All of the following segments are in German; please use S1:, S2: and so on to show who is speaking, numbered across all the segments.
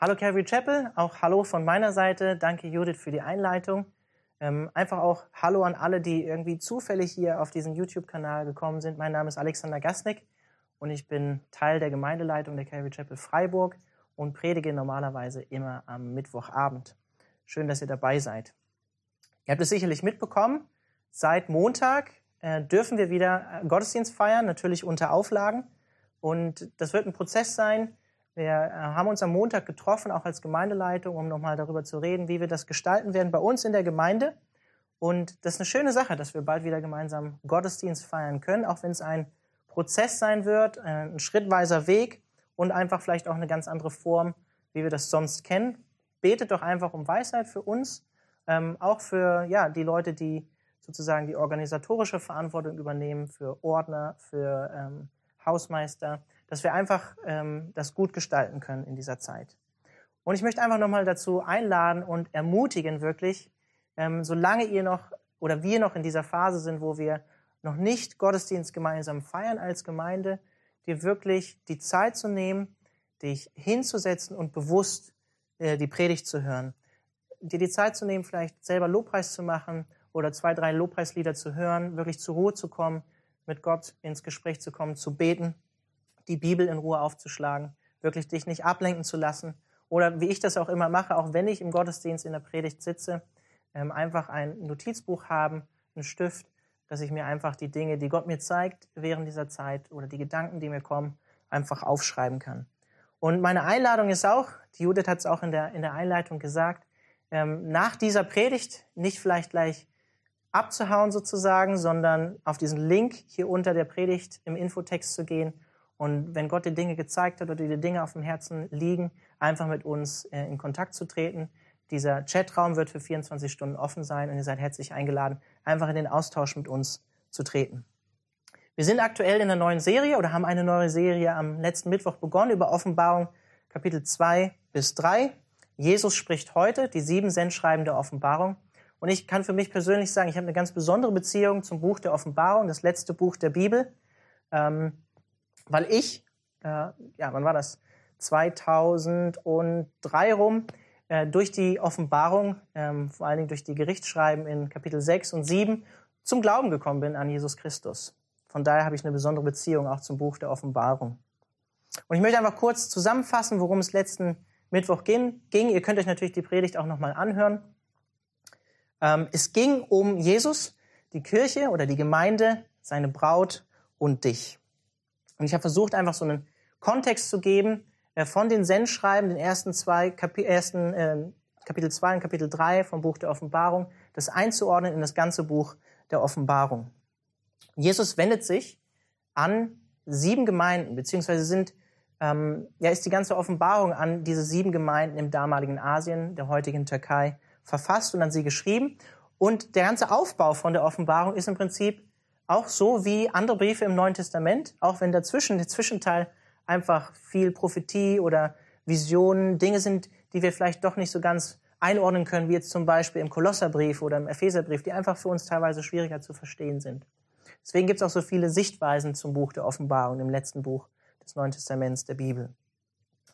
S1: Hallo Calvary Chapel, auch Hallo von meiner Seite. Danke Judith für die Einleitung. Ähm, einfach auch Hallo an alle, die irgendwie zufällig hier auf diesen YouTube-Kanal gekommen sind. Mein Name ist Alexander Gasnick und ich bin Teil der Gemeindeleitung der Calvary Chapel Freiburg und predige normalerweise immer am Mittwochabend. Schön, dass ihr dabei seid. Ihr habt es sicherlich mitbekommen. Seit Montag äh, dürfen wir wieder äh, Gottesdienst feiern, natürlich unter Auflagen. Und das wird ein Prozess sein, wir äh, haben uns am Montag getroffen, auch als Gemeindeleitung, um nochmal darüber zu reden, wie wir das gestalten werden bei uns in der Gemeinde. Und das ist eine schöne Sache, dass wir bald wieder gemeinsam Gottesdienst feiern können, auch wenn es ein Prozess sein wird, äh, ein schrittweiser Weg und einfach vielleicht auch eine ganz andere Form, wie wir das sonst kennen. Betet doch einfach um Weisheit für uns, ähm, auch für ja, die Leute, die sozusagen die organisatorische Verantwortung übernehmen, für Ordner, für ähm, Hausmeister, dass wir einfach ähm, das gut gestalten können in dieser Zeit. Und ich möchte einfach nochmal dazu einladen und ermutigen, wirklich, ähm, solange ihr noch oder wir noch in dieser Phase sind, wo wir noch nicht Gottesdienst gemeinsam feiern als Gemeinde, dir wirklich die Zeit zu nehmen, dich hinzusetzen und bewusst äh, die Predigt zu hören. Dir die Zeit zu nehmen, vielleicht selber Lobpreis zu machen oder zwei, drei Lobpreislieder zu hören, wirklich zur Ruhe zu kommen, mit Gott ins Gespräch zu kommen, zu beten die Bibel in Ruhe aufzuschlagen, wirklich dich nicht ablenken zu lassen. Oder wie ich das auch immer mache, auch wenn ich im Gottesdienst in der Predigt sitze, ähm, einfach ein Notizbuch haben, einen Stift, dass ich mir einfach die Dinge, die Gott mir zeigt während dieser Zeit oder die Gedanken, die mir kommen, einfach aufschreiben kann. Und meine Einladung ist auch, die Judith hat es auch in der, in der Einleitung gesagt, ähm, nach dieser Predigt nicht vielleicht gleich abzuhauen sozusagen, sondern auf diesen Link hier unter der Predigt im Infotext zu gehen und wenn Gott dir Dinge gezeigt hat oder dir Dinge auf dem Herzen liegen, einfach mit uns äh, in Kontakt zu treten. Dieser Chatraum wird für 24 Stunden offen sein und ihr seid herzlich eingeladen, einfach in den Austausch mit uns zu treten. Wir sind aktuell in einer neuen Serie oder haben eine neue Serie am letzten Mittwoch begonnen über Offenbarung Kapitel 2 bis 3. Jesus spricht heute, die sieben Sendschreiben der Offenbarung. Und ich kann für mich persönlich sagen, ich habe eine ganz besondere Beziehung zum Buch der Offenbarung, das letzte Buch der Bibel. Ähm, weil ich, äh, ja, wann war das? 2003 rum, äh, durch die Offenbarung, ähm, vor allen Dingen durch die Gerichtsschreiben in Kapitel 6 und 7, zum Glauben gekommen bin an Jesus Christus. Von daher habe ich eine besondere Beziehung auch zum Buch der Offenbarung. Und ich möchte einfach kurz zusammenfassen, worum es letzten Mittwoch ging. Ihr könnt euch natürlich die Predigt auch nochmal anhören. Ähm, es ging um Jesus, die Kirche oder die Gemeinde, seine Braut und dich. Und ich habe versucht, einfach so einen Kontext zu geben äh, von den Sendschreiben, den ersten zwei, Kapi ersten, äh, Kapitel 2 und Kapitel 3 vom Buch der Offenbarung, das einzuordnen in das ganze Buch der Offenbarung. Jesus wendet sich an sieben Gemeinden, beziehungsweise sind, ähm, ja, ist die ganze Offenbarung an diese sieben Gemeinden im damaligen Asien, der heutigen Türkei, verfasst und an sie geschrieben. Und der ganze Aufbau von der Offenbarung ist im Prinzip auch so wie andere Briefe im Neuen Testament, auch wenn dazwischen, der Zwischenteil einfach viel Prophetie oder Visionen, Dinge sind, die wir vielleicht doch nicht so ganz einordnen können, wie jetzt zum Beispiel im Kolosserbrief oder im Epheserbrief, die einfach für uns teilweise schwieriger zu verstehen sind. Deswegen gibt es auch so viele Sichtweisen zum Buch der Offenbarung, im letzten Buch des Neuen Testaments der Bibel.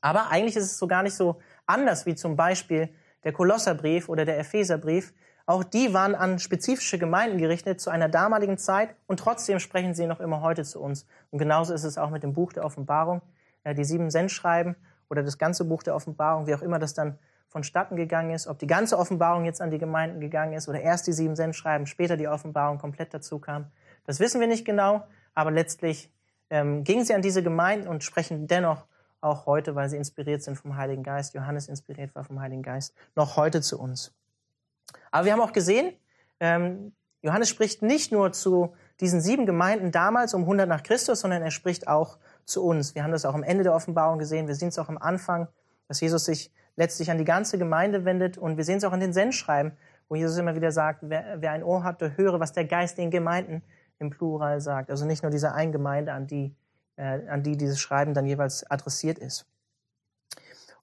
S1: Aber eigentlich ist es so gar nicht so anders wie zum Beispiel der Kolosserbrief oder der Epheserbrief, auch die waren an spezifische Gemeinden gerichtet zu einer damaligen Zeit und trotzdem sprechen sie noch immer heute zu uns. Und genauso ist es auch mit dem Buch der Offenbarung. Die sieben Sendschreiben oder das ganze Buch der Offenbarung, wie auch immer das dann vonstatten gegangen ist, ob die ganze Offenbarung jetzt an die Gemeinden gegangen ist oder erst die sieben Sendschreiben, später die Offenbarung komplett dazu kam. Das wissen wir nicht genau, aber letztlich ähm, gingen sie an diese Gemeinden und sprechen dennoch auch heute, weil sie inspiriert sind vom Heiligen Geist, Johannes inspiriert war vom Heiligen Geist, noch heute zu uns. Aber wir haben auch gesehen, ähm, Johannes spricht nicht nur zu diesen sieben Gemeinden damals um 100 nach Christus, sondern er spricht auch zu uns. Wir haben das auch am Ende der Offenbarung gesehen. Wir sehen es auch am Anfang, dass Jesus sich letztlich an die ganze Gemeinde wendet. Und wir sehen es auch in den Sendschreiben, wo Jesus immer wieder sagt, wer, wer ein Ohr hat, der höre, was der Geist den Gemeinden im Plural sagt. Also nicht nur diese eine Gemeinde, an die, äh, an die dieses Schreiben dann jeweils adressiert ist.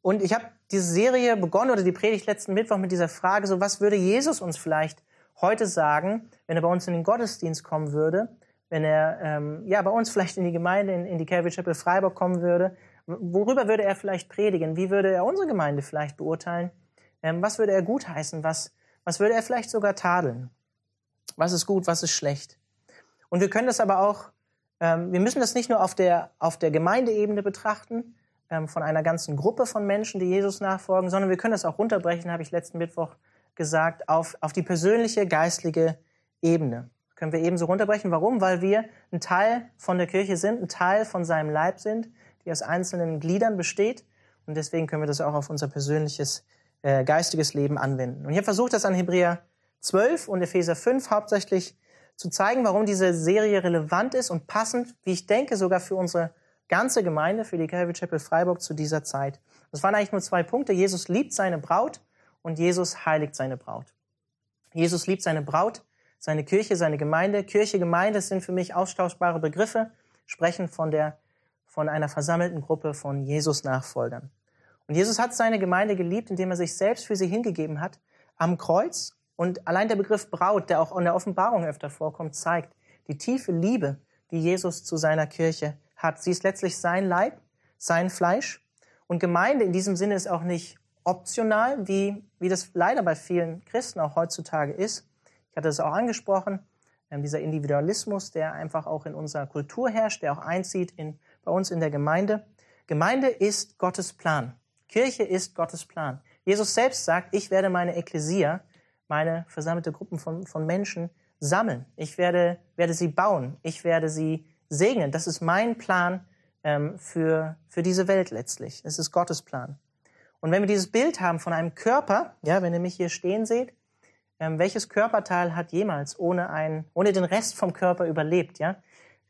S1: Und ich habe diese Serie begonnen oder die Predigt letzten Mittwoch mit dieser Frage, so was würde Jesus uns vielleicht heute sagen, wenn er bei uns in den Gottesdienst kommen würde, wenn er ähm, ja bei uns vielleicht in die Gemeinde, in, in die Calvary Chapel Freiburg kommen würde, Worüber würde er vielleicht predigen? Wie würde er unsere Gemeinde vielleicht beurteilen? Ähm, was würde er gutheißen? Was, was würde er vielleicht sogar tadeln? Was ist gut? Was ist schlecht? Und wir können das aber auch, ähm, wir müssen das nicht nur auf der, auf der Gemeindeebene betrachten, von einer ganzen Gruppe von Menschen, die Jesus nachfolgen, sondern wir können das auch runterbrechen, habe ich letzten Mittwoch gesagt, auf, auf die persönliche, geistliche Ebene. Können wir ebenso runterbrechen. Warum? Weil wir ein Teil von der Kirche sind, ein Teil von seinem Leib sind, die aus einzelnen Gliedern besteht. Und deswegen können wir das auch auf unser persönliches, äh, geistiges Leben anwenden. Und ich habe versucht, das an Hebräer 12 und Epheser 5 hauptsächlich zu zeigen, warum diese Serie relevant ist und passend, wie ich denke, sogar für unsere ganze Gemeinde, für die Calvary Chapel Freiburg zu dieser Zeit. Das waren eigentlich nur zwei Punkte. Jesus liebt seine Braut und Jesus heiligt seine Braut. Jesus liebt seine Braut, seine Kirche, seine Gemeinde. Kirche, Gemeinde sind für mich austauschbare Begriffe, sprechen von der von einer versammelten Gruppe von Jesus-Nachfolgern. Und Jesus hat seine Gemeinde geliebt, indem er sich selbst für sie hingegeben hat am Kreuz. Und allein der Begriff Braut, der auch in der Offenbarung öfter vorkommt, zeigt die tiefe Liebe, die Jesus zu seiner Kirche hat. Sie ist letztlich sein Leib, sein Fleisch. Und Gemeinde in diesem Sinne ist auch nicht optional, wie, wie das leider bei vielen Christen auch heutzutage ist. Ich hatte es auch angesprochen, ähm, dieser Individualismus, der einfach auch in unserer Kultur herrscht, der auch einzieht in bei uns in der Gemeinde. Gemeinde ist Gottes Plan. Kirche ist Gottes Plan. Jesus selbst sagt, ich werde meine Ekklesia, meine versammelte Gruppen von, von Menschen sammeln. Ich werde, werde sie bauen. Ich werde sie segnen. Das ist mein Plan ähm, für, für diese Welt letztlich. Es ist Gottes Plan. Und wenn wir dieses Bild haben von einem Körper, ja, wenn ihr mich hier stehen seht, ähm, welches Körperteil hat jemals ohne, ein, ohne den Rest vom Körper überlebt, ja?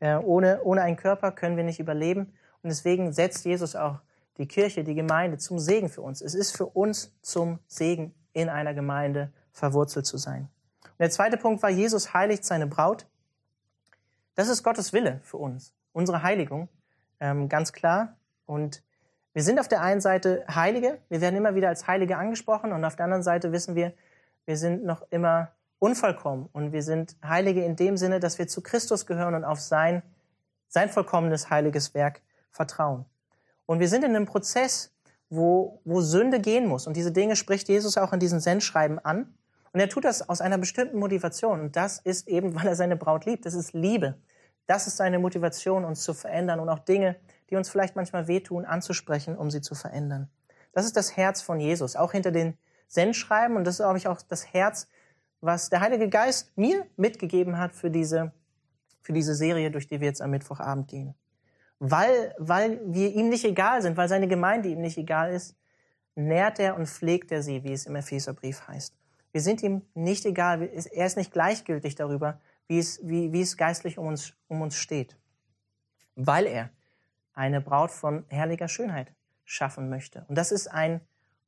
S1: Äh, ohne, ohne einen Körper können wir nicht überleben. Und deswegen setzt Jesus auch die Kirche, die Gemeinde zum Segen für uns. Es ist für uns zum Segen, in einer Gemeinde verwurzelt zu sein. Und der zweite Punkt war, Jesus heiligt seine Braut. Das ist Gottes Wille für uns, unsere Heiligung, ähm, ganz klar. Und wir sind auf der einen Seite Heilige, wir werden immer wieder als Heilige angesprochen und auf der anderen Seite wissen wir, wir sind noch immer unvollkommen und wir sind Heilige in dem Sinne, dass wir zu Christus gehören und auf sein, sein vollkommenes heiliges Werk vertrauen. Und wir sind in einem Prozess, wo, wo Sünde gehen muss. Und diese Dinge spricht Jesus auch in diesen Sendschreiben an. Und er tut das aus einer bestimmten Motivation. Und das ist eben, weil er seine Braut liebt. Das ist Liebe. Das ist seine Motivation, uns zu verändern und auch Dinge, die uns vielleicht manchmal wehtun, anzusprechen, um sie zu verändern. Das ist das Herz von Jesus, auch hinter den Sendschreiben. Und das ist, glaube ich, auch das Herz was der Heilige Geist mir mitgegeben hat für diese, für diese Serie, durch die wir jetzt am Mittwochabend gehen. Weil, weil wir ihm nicht egal sind, weil seine Gemeinde ihm nicht egal ist, nährt er und pflegt er sie, wie es im Epheserbrief heißt. Wir sind ihm nicht egal, er ist nicht gleichgültig darüber, wie es, wie, wie es geistlich um uns, um uns steht. Weil er eine Braut von herrlicher Schönheit schaffen möchte. Und das ist ein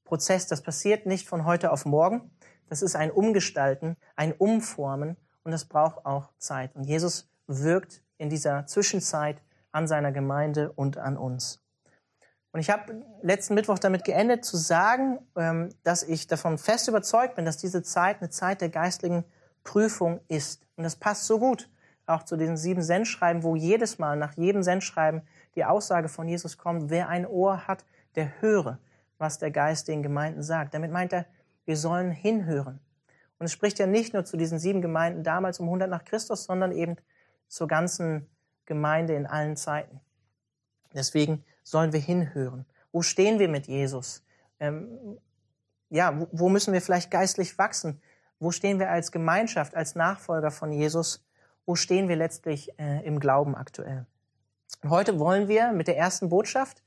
S1: Prozess, das passiert nicht von heute auf morgen. Das ist ein Umgestalten, ein Umformen und das braucht auch Zeit. Und Jesus wirkt in dieser Zwischenzeit an seiner Gemeinde und an uns. Und ich habe letzten Mittwoch damit geendet zu sagen, ähm, dass ich davon fest überzeugt bin, dass diese Zeit eine Zeit der geistlichen Prüfung ist. Und das passt so gut auch zu diesen sieben Sendschreiben, wo jedes Mal nach jedem Sendschreiben die Aussage von Jesus kommt, wer ein Ohr hat, der höre, was der Geist den Gemeinden sagt. Damit meint er, wir sollen hinhören. Und es spricht ja nicht nur zu diesen sieben Gemeinden damals um 100 nach Christus, sondern eben zur ganzen Gemeinde in allen Zeiten. Deswegen sollen wir hinhören. Wo stehen wir mit Jesus? Ähm, ja, wo müssen wir vielleicht geistlich wachsen? Wo stehen wir als Gemeinschaft, als Nachfolger von Jesus? Wo stehen wir letztlich äh, im Glauben aktuell? Und heute wollen wir mit der ersten Botschaft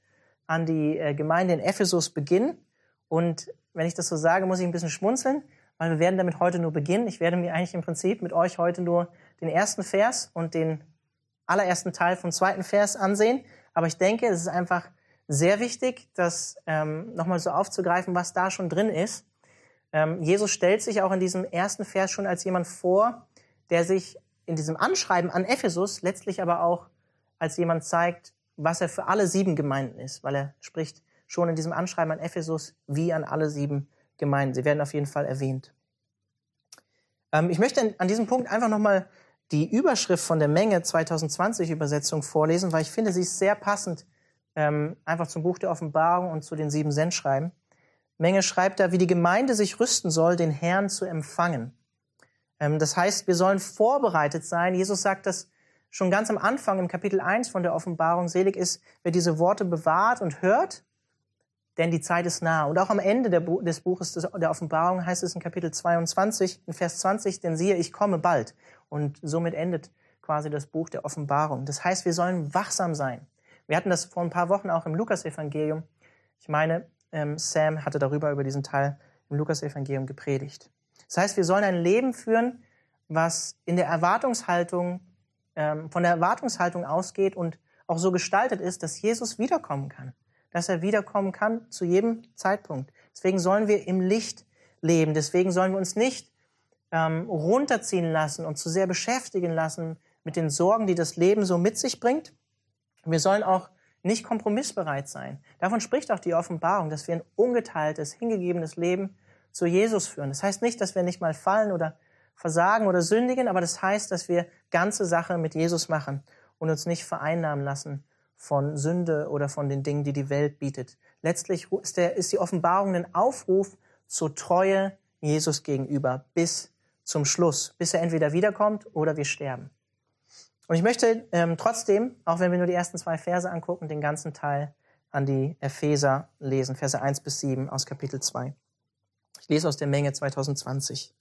S1: an die äh, Gemeinde in Ephesus beginnen. Und wenn ich das so sage, muss ich ein bisschen schmunzeln, weil wir werden damit heute nur beginnen. Ich werde mir eigentlich im Prinzip mit euch heute nur den ersten Vers und den allerersten Teil vom zweiten Vers ansehen. Aber ich denke, es ist einfach sehr wichtig, das ähm, nochmal so aufzugreifen, was da schon drin ist. Ähm, Jesus stellt sich auch in diesem ersten Vers schon als jemand vor, der sich in diesem Anschreiben an Ephesus letztlich aber auch als jemand zeigt, was er für alle sieben Gemeinden ist, weil er spricht schon in diesem Anschreiben an Ephesus wie an alle sieben Gemeinden. Sie werden auf jeden Fall erwähnt. Ähm, ich möchte an diesem Punkt einfach nochmal die Überschrift von der Menge 2020 Übersetzung vorlesen, weil ich finde, sie ist sehr passend ähm, einfach zum Buch der Offenbarung und zu den sieben Sendschreiben. Menge schreibt da, wie die Gemeinde sich rüsten soll, den Herrn zu empfangen. Ähm, das heißt, wir sollen vorbereitet sein. Jesus sagt das schon ganz am Anfang im Kapitel 1 von der Offenbarung. Selig ist, wer diese Worte bewahrt und hört, denn die Zeit ist nah. Und auch am Ende des Buches der Offenbarung heißt es in Kapitel 22, in Vers 20, denn siehe, ich komme bald. Und somit endet quasi das Buch der Offenbarung. Das heißt, wir sollen wachsam sein. Wir hatten das vor ein paar Wochen auch im Lukasevangelium. Ich meine, ähm, Sam hatte darüber, über diesen Teil im Lukasevangelium gepredigt. Das heißt, wir sollen ein Leben führen, was in der Erwartungshaltung, ähm, von der Erwartungshaltung ausgeht und auch so gestaltet ist, dass Jesus wiederkommen kann. Dass er wiederkommen kann zu jedem Zeitpunkt. Deswegen sollen wir im Licht leben. Deswegen sollen wir uns nicht ähm, runterziehen lassen und zu sehr beschäftigen lassen mit den Sorgen, die das Leben so mit sich bringt. Wir sollen auch nicht kompromissbereit sein. Davon spricht auch die Offenbarung, dass wir ein ungeteiltes, hingegebenes Leben zu Jesus führen. Das heißt nicht, dass wir nicht mal fallen oder versagen oder sündigen, aber das heißt, dass wir ganze Sache mit Jesus machen und uns nicht vereinnahmen lassen von Sünde oder von den Dingen, die die Welt bietet. Letztlich ist, der, ist die Offenbarung ein Aufruf zur Treue Jesus gegenüber bis zum Schluss, bis er entweder wiederkommt oder wir sterben. Und ich möchte ähm, trotzdem, auch wenn wir nur die ersten zwei Verse angucken, den ganzen Teil an die Epheser lesen, Verse 1 bis 7 aus Kapitel 2. Ich lese aus der Menge 2020.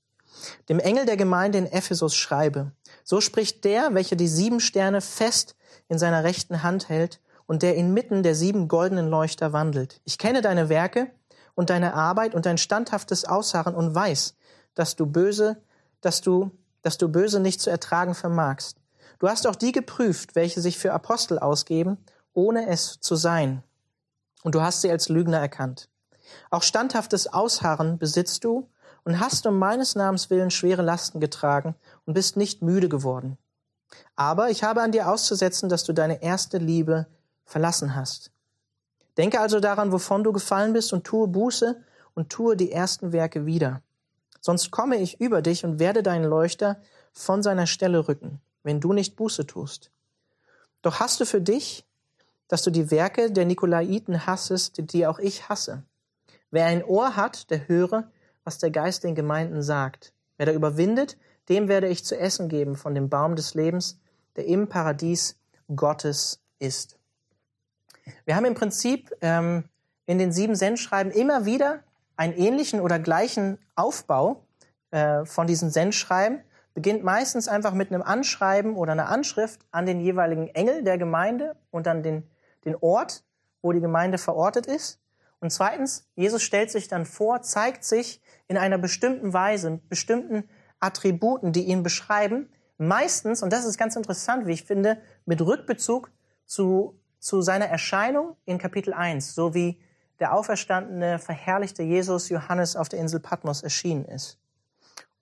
S1: Dem Engel der Gemeinde in Ephesus schreibe, so spricht der, welcher die sieben Sterne fest in seiner rechten Hand hält und der inmitten der sieben goldenen Leuchter wandelt. Ich kenne deine Werke und deine Arbeit und dein standhaftes Ausharren und weiß, dass du böse, dass du, dass du böse nicht zu ertragen vermagst. Du hast auch die geprüft, welche sich für Apostel ausgeben, ohne es zu sein. Und du hast sie als Lügner erkannt. Auch standhaftes Ausharren besitzt du und hast um meines Namens willen schwere Lasten getragen und bist nicht müde geworden. Aber ich habe an dir auszusetzen, dass du deine erste Liebe verlassen hast. Denke also daran, wovon du gefallen bist und tue Buße und tue die ersten Werke wieder. Sonst komme ich über dich und werde deinen Leuchter von seiner Stelle rücken, wenn du nicht Buße tust. Doch hast du für dich, dass du die Werke der Nikolaiten hassest, die auch ich hasse. Wer ein Ohr hat, der höre, was der Geist den Gemeinden sagt. Wer da überwindet, dem werde ich zu essen geben von dem Baum des Lebens, der im Paradies Gottes ist. Wir haben im Prinzip ähm, in den sieben Sendschreiben immer wieder einen ähnlichen oder gleichen Aufbau äh, von diesen Sendschreiben. Beginnt meistens einfach mit einem Anschreiben oder einer Anschrift an den jeweiligen Engel der Gemeinde und an den, den Ort, wo die Gemeinde verortet ist. Und zweitens, Jesus stellt sich dann vor, zeigt sich in einer bestimmten Weise, bestimmten Attributen, die ihn beschreiben, meistens, und das ist ganz interessant, wie ich finde, mit Rückbezug zu, zu seiner Erscheinung in Kapitel 1, so wie der auferstandene, verherrlichte Jesus Johannes auf der Insel Patmos erschienen ist.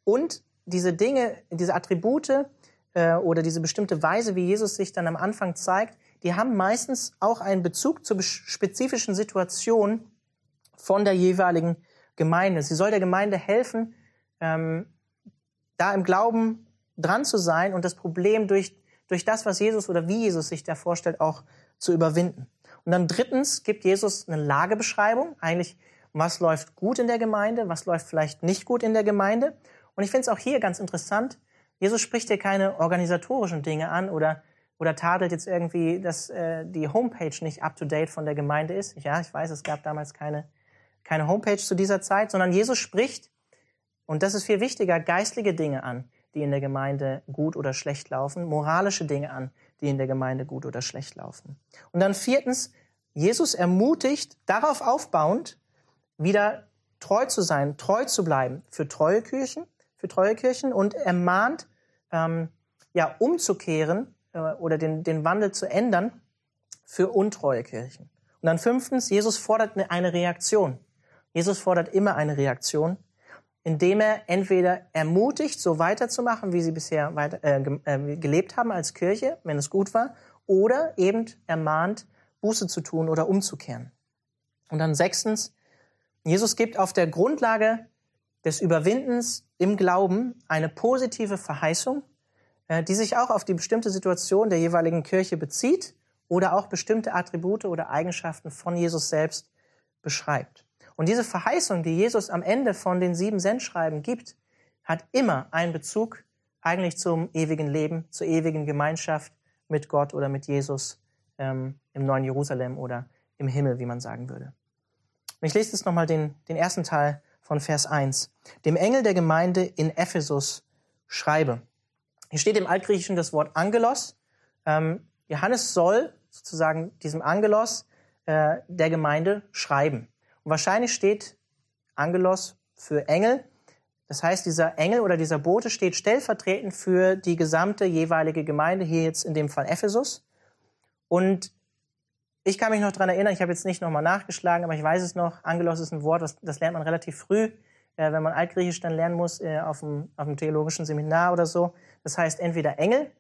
S1: Und diese Dinge, diese Attribute äh, oder diese bestimmte Weise, wie Jesus sich dann am Anfang zeigt, die haben meistens auch einen Bezug zur spezifischen Situation von der jeweiligen Gemeinde. Sie soll der Gemeinde helfen, ähm, da im Glauben dran zu sein und das Problem durch, durch das, was Jesus oder wie Jesus sich da vorstellt, auch zu überwinden. Und dann drittens gibt Jesus eine Lagebeschreibung, eigentlich, was läuft gut in der Gemeinde, was läuft vielleicht nicht gut in der Gemeinde. Und ich finde es auch hier ganz interessant, Jesus spricht hier keine organisatorischen Dinge an oder oder tadelt jetzt irgendwie, dass äh, die Homepage nicht up-to-date von der Gemeinde ist. Ja, ich weiß, es gab damals keine, keine Homepage zu dieser Zeit, sondern Jesus spricht, und das ist viel wichtiger, geistliche Dinge an, die in der Gemeinde gut oder schlecht laufen, moralische Dinge an, die in der Gemeinde gut oder schlecht laufen. Und dann viertens, Jesus ermutigt, darauf aufbauend, wieder treu zu sein, treu zu bleiben für treue Kirchen, für treue Kirchen und ermahnt, ähm, ja, umzukehren äh, oder den, den Wandel zu ändern für untreue Kirchen. Und dann fünftens, Jesus fordert eine Reaktion. Jesus fordert immer eine Reaktion, indem er entweder ermutigt, so weiterzumachen, wie sie bisher weiter, äh, äh, gelebt haben als Kirche, wenn es gut war, oder eben ermahnt, Buße zu tun oder umzukehren. Und dann sechstens, Jesus gibt auf der Grundlage des Überwindens im Glauben eine positive Verheißung, äh, die sich auch auf die bestimmte Situation der jeweiligen Kirche bezieht oder auch bestimmte Attribute oder Eigenschaften von Jesus selbst beschreibt. Und diese Verheißung, die Jesus am Ende von den sieben Sendschreiben gibt, hat immer einen Bezug eigentlich zum ewigen Leben, zur ewigen Gemeinschaft mit Gott oder mit Jesus ähm, im neuen Jerusalem oder im Himmel, wie man sagen würde. Und ich lese jetzt nochmal den, den ersten Teil von Vers 1. Dem Engel der Gemeinde in Ephesus schreibe. Hier steht im Altgriechischen das Wort Angelos. Ähm, Johannes soll sozusagen diesem Angelos äh, der Gemeinde schreiben. Und wahrscheinlich steht Angelos für Engel. Das heißt, dieser Engel oder dieser Bote steht stellvertretend für die gesamte jeweilige Gemeinde, hier jetzt in dem Fall Ephesus. Und ich kann mich noch dran erinnern, ich habe jetzt nicht nochmal nachgeschlagen, aber ich weiß es noch, Angelos ist ein Wort, das, das lernt man relativ früh, äh, wenn man Altgriechisch dann lernen muss, äh, auf, dem, auf dem theologischen Seminar oder so. Das heißt entweder Engel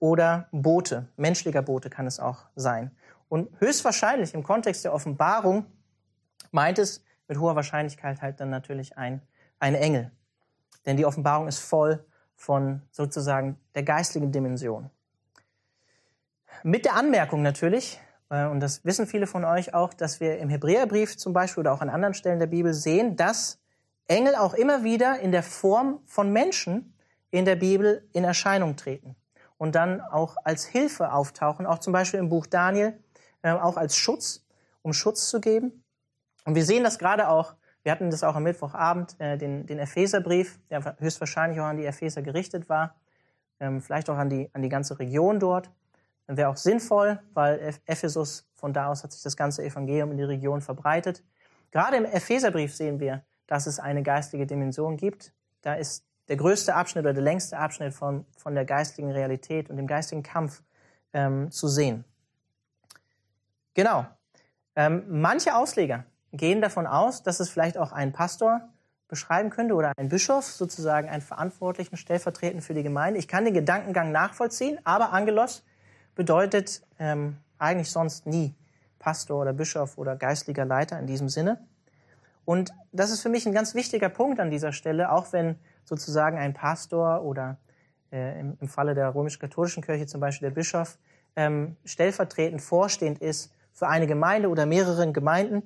S1: oder Bote, menschlicher Bote kann es auch sein. Und höchstwahrscheinlich im Kontext der Offenbarung meint es mit hoher Wahrscheinlichkeit halt dann natürlich ein, ein Engel. Denn die Offenbarung ist voll von sozusagen der geistigen Dimension. Mit der Anmerkung natürlich, äh, und das wissen viele von euch auch, dass wir im Hebräerbrief zum Beispiel oder auch an anderen Stellen der Bibel sehen, dass Engel auch immer wieder in der Form von Menschen in der Bibel in Erscheinung treten und dann auch als Hilfe auftauchen, auch zum Beispiel im Buch Daniel, äh, auch als Schutz, um Schutz zu geben. Und wir sehen das gerade auch, wir hatten das auch am Mittwochabend, äh, den, den Epheserbrief, der höchstwahrscheinlich auch an die Epheser gerichtet war, ähm, vielleicht auch an die, an die ganze Region dort. Wäre auch sinnvoll, weil Ephesus, von da aus hat sich das ganze Evangelium in die Region verbreitet. Gerade im Epheserbrief sehen wir, dass es eine geistige Dimension gibt. Da ist der größte Abschnitt oder der längste Abschnitt von, von der geistigen Realität und dem geistigen Kampf ähm, zu sehen. Genau. Ähm, manche Ausleger gehen davon aus, dass es vielleicht auch ein Pastor beschreiben könnte oder ein Bischof, sozusagen einen Verantwortlichen stellvertretend für die Gemeinde. Ich kann den Gedankengang nachvollziehen, aber Angelos bedeutet ähm, eigentlich sonst nie Pastor oder Bischof oder geistlicher Leiter in diesem Sinne. Und das ist für mich ein ganz wichtiger Punkt an dieser Stelle, auch wenn sozusagen ein Pastor oder äh, im, im, Falle der römisch-katholischen Kirche zum Beispiel der Bischof ähm, stellvertretend vorstehend ist für eine Gemeinde oder mehrere Gemeinden.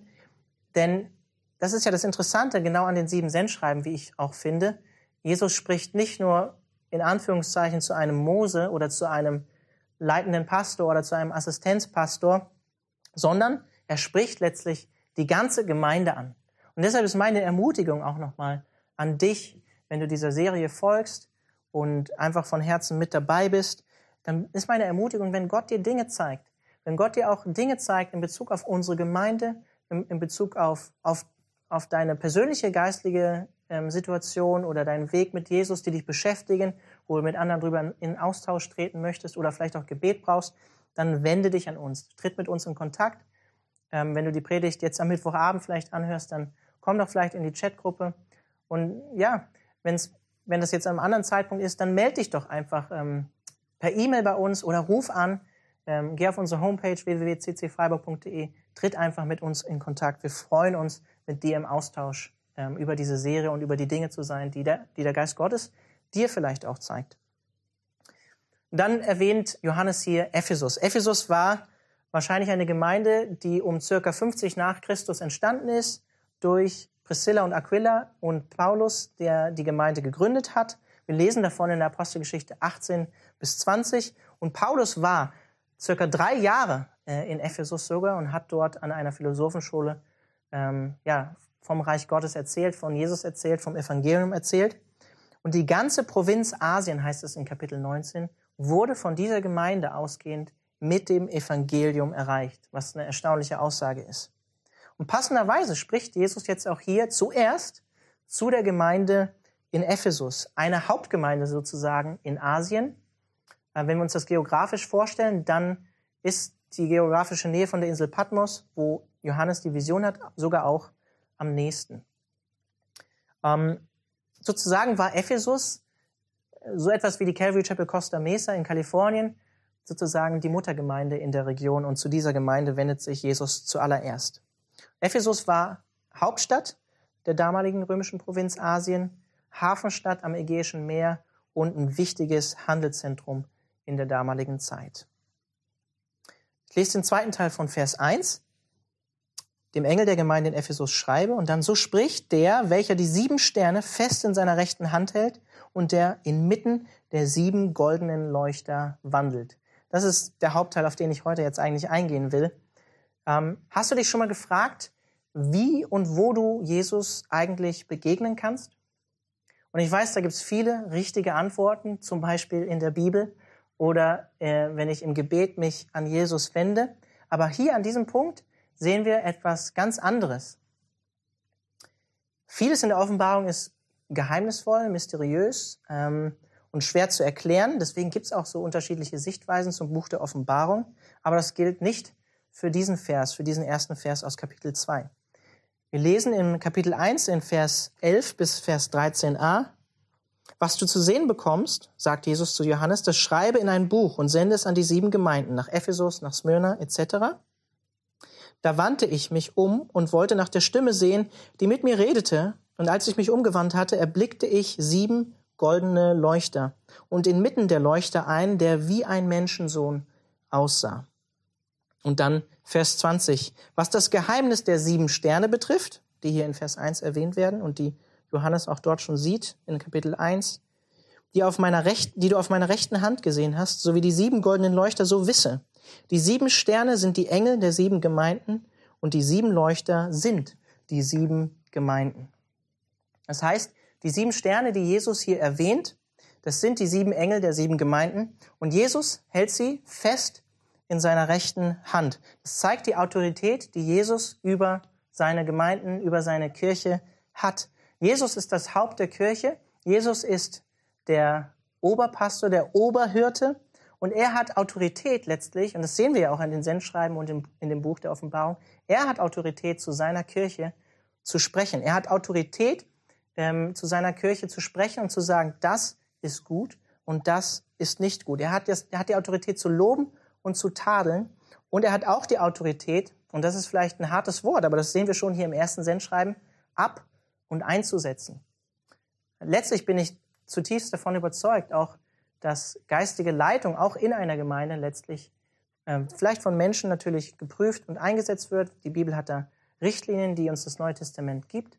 S1: Denn das ist ja das Interessante genau an den sieben Sendschreiben, wie ich auch finde. Jesus spricht nicht nur in Anführungszeichen zu einem Mose oder zu einem leitenden Pastor oder zu einem Assistenzpastor, sondern er spricht letztlich die ganze Gemeinde an. Und deshalb ist meine Ermutigung auch nochmal an dich, wenn du dieser Serie folgst und einfach von Herzen mit dabei bist, dann ist meine Ermutigung, wenn Gott dir Dinge zeigt, wenn Gott dir auch Dinge zeigt in Bezug auf unsere Gemeinde, in, in Bezug auf, auf, auf deine persönliche geistliche ähm, Situation oder deinen Weg mit Jesus, die dich beschäftigen, wo du mit anderen drüber in Austausch treten möchtest oder vielleicht auch Gebet brauchst, dann wende dich an uns, tritt mit uns in Kontakt. Ähm, wenn du die Predigt jetzt am Mittwochabend vielleicht anhörst, dann komm doch vielleicht in die Chatgruppe. Und ja, wenn's, wenn das jetzt an einem anderen Zeitpunkt ist, dann melde dich doch einfach ähm, per E-Mail bei uns oder ruf an. Ähm, geh auf unsere Homepage www.ccfreiburg.de, tritt einfach mit uns in Kontakt. Wir freuen uns, mit dir im Austausch ähm, über diese Serie und über die Dinge zu sein, die der, die der Geist Gottes dir vielleicht auch zeigt. Dann erwähnt Johannes hier Ephesus. Ephesus war wahrscheinlich eine Gemeinde, die um circa 50 nach Christus entstanden ist durch Priscilla und Aquila und Paulus, der die Gemeinde gegründet hat. Wir lesen davon in der Apostelgeschichte 18 bis 20. Und Paulus war circa drei Jahre äh, in Ephesus sogar und hat dort an einer Philosophenschule ähm, ja, vom Reich Gottes erzählt, von Jesus erzählt, vom Evangelium erzählt. Und die ganze Provinz Asien, heißt es in Kapitel 19, wurde von dieser Gemeinde ausgehend mit dem Evangelium erreicht, was eine erstaunliche Aussage ist. Und passenderweise spricht Jesus jetzt auch hier zuerst zu der Gemeinde in Ephesus, eine Hauptgemeinde sozusagen in Asien. Äh, wenn wir uns das geografisch vorstellen, dann ist die geografische Nähe von der Insel Patmos, wo Johannes die Vision hat, sogar auch am nächsten. Ähm, sozusagen war Ephesus äh, so etwas wie die Calvary Chapel Costa Mesa in Kalifornien, sozusagen die Muttergemeinde in der Region und zu dieser Gemeinde wendet sich Jesus zuallererst. Ephesus war Hauptstadt der damaligen römischen Provinz Asien, Hafenstadt am Ägäischen Meer und ein wichtiges Handelszentrum in der damaligen Zeit. Ich lese den zweiten Teil von Vers 1, dem Engel der Gemeinde in Ephesus schreibe, und dann so spricht der, welcher die sieben Sterne fest in seiner rechten Hand hält und der inmitten der sieben goldenen Leuchter wandelt. Das ist der Hauptteil, auf den ich heute jetzt eigentlich eingehen will. Ähm, hast du dich schon mal gefragt, wie und wo du Jesus eigentlich begegnen kannst? Und ich weiß, da gibt es viele richtige Antworten, zum Beispiel in der Bibel oder äh, wenn ich im Gebet mich an Jesus wende. Aber hier an diesem Punkt sehen wir etwas ganz anderes. Vieles in der Offenbarung ist geheimnisvoll, mysteriös ähm, und schwer zu erklären. Deswegen gibt es auch so unterschiedliche Sichtweisen zum Buch der Offenbarung. Aber das gilt nicht für diesen Vers, für diesen ersten Vers aus Kapitel 2. Wir lesen in Kapitel 1 in Vers 11 bis Vers 13a, was du zu sehen bekommst, sagt Jesus zu Johannes, das schreibe in ein Buch und sende es an die sieben Gemeinden, nach Ephesus, nach Smyrna etc. Da wandte ich mich um und wollte nach der Stimme sehen, die mit mir redete, und als ich mich umgewandt hatte, erblickte ich sieben goldene Leuchter und inmitten der Leuchter einen, der wie ein Menschensohn aussah. Und dann Vers 20. Was das Geheimnis der sieben Sterne betrifft, die hier in Vers 1 erwähnt werden und die Johannes auch dort schon sieht, in Kapitel 1, die, auf meiner Recht, die du auf meiner rechten Hand gesehen hast, sowie die sieben goldenen Leuchter, so wisse. Die sieben Sterne sind die Engel der sieben Gemeinden und die sieben Leuchter sind die sieben Gemeinden. Das heißt, die sieben Sterne, die Jesus hier erwähnt, das sind die sieben Engel der sieben Gemeinden und Jesus hält sie fest in seiner rechten Hand. Das zeigt die Autorität, die Jesus über seine Gemeinden, über seine Kirche hat. Jesus ist das Haupt der Kirche. Jesus ist der Oberpastor, der Oberhirte. Und er hat Autorität letztlich, und das sehen wir ja auch in den Sendschreiben und in dem Buch der Offenbarung, er hat Autorität zu seiner Kirche zu sprechen. Er hat Autorität ähm, zu seiner Kirche zu sprechen und zu sagen, das ist gut und das ist nicht gut. Er hat, das, er hat die Autorität zu loben und zu tadeln. Und er hat auch die Autorität, und das ist vielleicht ein hartes Wort, aber das sehen wir schon hier im ersten Sendschreiben, ab und einzusetzen. Letztlich bin ich zutiefst davon überzeugt, auch dass geistige Leitung auch in einer Gemeinde letztlich äh, vielleicht von Menschen natürlich geprüft und eingesetzt wird. Die Bibel hat da Richtlinien, die uns das Neue Testament gibt.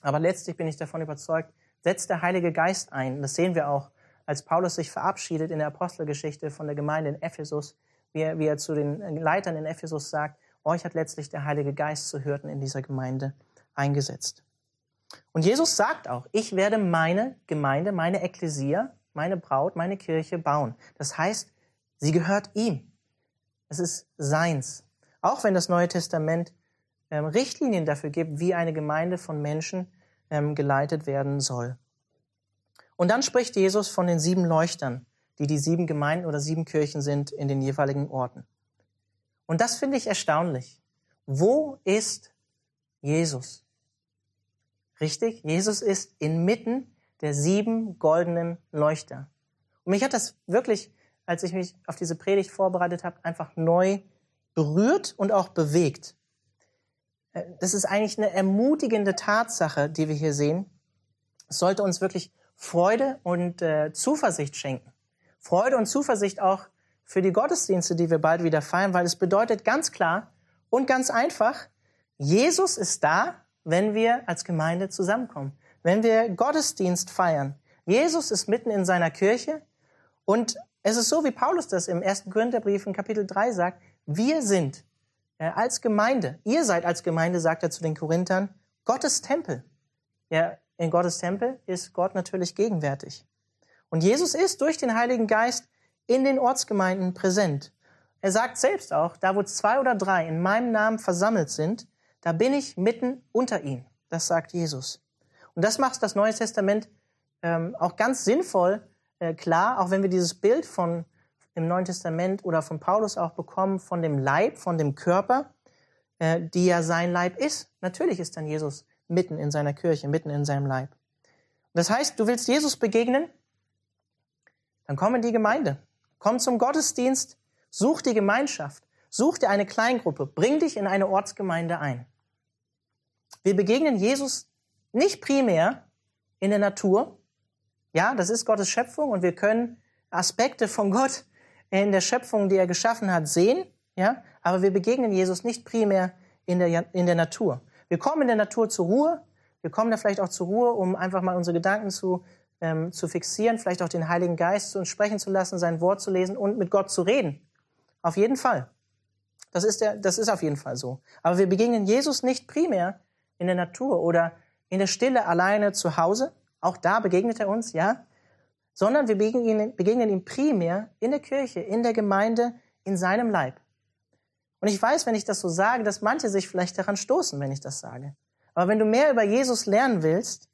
S1: Aber letztlich bin ich davon überzeugt, setzt der Heilige Geist ein. Das sehen wir auch, als Paulus sich verabschiedet in der Apostelgeschichte von der Gemeinde in Ephesus, wie er, wie er zu den Leitern in Ephesus sagt, euch hat letztlich der Heilige Geist zu Hürden in dieser Gemeinde eingesetzt. Und Jesus sagt auch, ich werde meine Gemeinde, meine Ekklesia, meine Braut, meine Kirche bauen. Das heißt, sie gehört ihm. Es ist seins. Auch wenn das Neue Testament ähm, Richtlinien dafür gibt, wie eine Gemeinde von Menschen ähm, geleitet werden soll. Und dann spricht Jesus von den sieben Leuchtern, die die sieben Gemeinden oder sieben Kirchen sind in den jeweiligen Orten. Und das finde ich erstaunlich. Wo ist Jesus? Richtig? Jesus ist inmitten der sieben goldenen Leuchter. Und mich hat das wirklich, als ich mich auf diese Predigt vorbereitet habe, einfach neu berührt und auch bewegt. Äh, das ist eigentlich eine ermutigende Tatsache, die wir hier sehen. Es sollte uns wirklich Freude und äh, Zuversicht schenken. Freude und Zuversicht auch für die Gottesdienste, die wir bald wieder feiern, weil es bedeutet ganz klar und ganz einfach, Jesus ist da, wenn wir als Gemeinde zusammenkommen, wenn wir Gottesdienst feiern. Jesus ist mitten in seiner Kirche und es ist so, wie Paulus das im ersten Korintherbrief in Kapitel 3 sagt, wir sind äh, als Gemeinde, ihr seid als Gemeinde, sagt er zu den Korinthern, Gottes Tempel. Ja, in Gottes Tempel ist Gott natürlich gegenwärtig. Und Jesus ist durch den Heiligen Geist in den Ortsgemeinden präsent. Er sagt selbst auch, da wo zwei oder drei in meinem Namen versammelt sind, da bin ich mitten unter ihnen. Das sagt Jesus. Und das macht das Neue Testament ähm, auch ganz sinnvoll äh, klar, auch wenn wir dieses Bild von im Neuen Testament oder von Paulus auch bekommen von dem Leib, von dem Körper, äh, die ja sein Leib ist. Natürlich ist dann Jesus mitten in seiner Kirche, mitten in seinem Leib. Das heißt, du willst Jesus begegnen, dann komm in die Gemeinde, komm zum Gottesdienst, such die Gemeinschaft, such dir eine Kleingruppe, bring dich in eine Ortsgemeinde ein. Wir begegnen Jesus nicht primär in der Natur. Ja, das ist Gottes Schöpfung und wir können Aspekte von Gott in der Schöpfung, die er geschaffen hat, sehen. ja, aber wir begegnen Jesus nicht primär in der, in der Natur. Wir kommen in der Natur zur Ruhe, wir kommen da vielleicht auch zur Ruhe, um einfach mal unsere Gedanken zu, ähm, zu fixieren, vielleicht auch den Heiligen Geist zu uns sprechen zu lassen, sein Wort zu lesen und mit Gott zu reden. Auf jeden Fall. Das ist, der, das ist auf jeden Fall so. Aber wir begegnen Jesus nicht primär in der Natur oder in der Stille alleine zu Hause. Auch da begegnet er uns, ja. Sondern wir begegnen ihm, begegnen ihm primär in der Kirche, in der Gemeinde, in seinem Leib. Und ich weiß, wenn ich das so sage, dass manche sich vielleicht daran stoßen, wenn ich das sage. Aber wenn du mehr über Jesus lernen willst,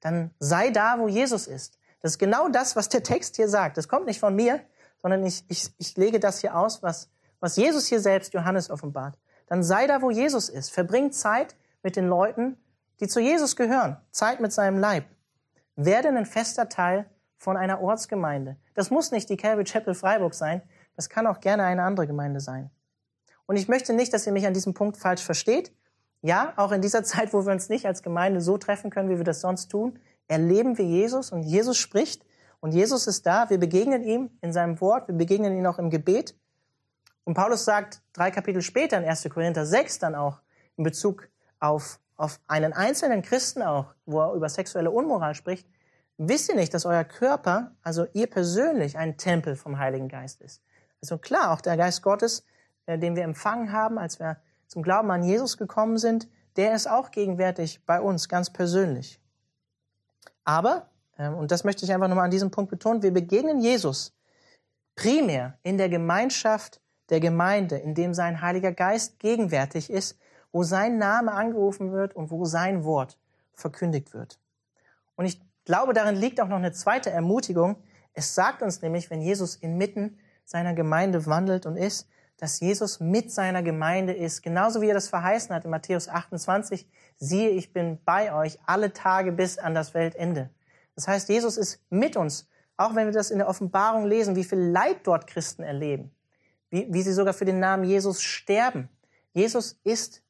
S1: dann sei da, wo Jesus ist. Das ist genau das, was der Text hier sagt. Das kommt nicht von mir, sondern ich, ich, ich lege das hier aus, was, was Jesus hier selbst Johannes offenbart. Dann sei da, wo Jesus ist. Verbring Zeit mit den Leuten, die zu Jesus gehören. Zeit mit seinem Leib. Werde ein fester Teil von einer Ortsgemeinde. Das muss nicht die Calvary Chapel Freiburg sein. Das kann auch gerne eine andere Gemeinde sein. Und ich möchte nicht, dass ihr mich an diesem Punkt falsch versteht. Ja, auch in dieser Zeit, wo wir uns nicht als Gemeinde so treffen können, wie wir das sonst tun, erleben wir Jesus und Jesus spricht und Jesus ist da. Wir begegnen ihm in seinem Wort, wir begegnen ihn auch im Gebet. Und Paulus sagt drei Kapitel später in 1. Korinther 6 dann auch in Bezug auf, auf einen einzelnen Christen auch, wo er über sexuelle Unmoral spricht, wisst ihr nicht, dass euer Körper, also ihr persönlich, ein Tempel vom Heiligen Geist ist? Also klar, auch der Geist Gottes äh, den wir empfangen haben, als wir zum Glauben an Jesus gekommen sind, der ist auch gegenwärtig bei uns, ganz persönlich. Aber, ähm, und das möchte ich einfach nochmal an diesem Punkt betonen, wir begegnen Jesus primär in der Gemeinschaft der Gemeinde, in dem sein Heiliger Geist gegenwärtig ist, wo sein Name angerufen wird und wo sein Wort verkündigt wird. Und ich glaube, darin liegt auch noch eine zweite Ermutigung. Es sagt uns nämlich, wenn Jesus inmitten seiner Gemeinde wandelt und ist, dass Jesus mit seiner Gemeinde ist, genauso wie er das verheißen hat in Matthäus 28, siehe, ich bin bei euch alle Tage bis an das Weltende. Das heißt, Jesus ist mit uns, auch wenn wir das in der Offenbarung lesen, wie viel Leid dort Christen erleben, wie, wie sie sogar für den Namen Jesus sterben. Jesus ist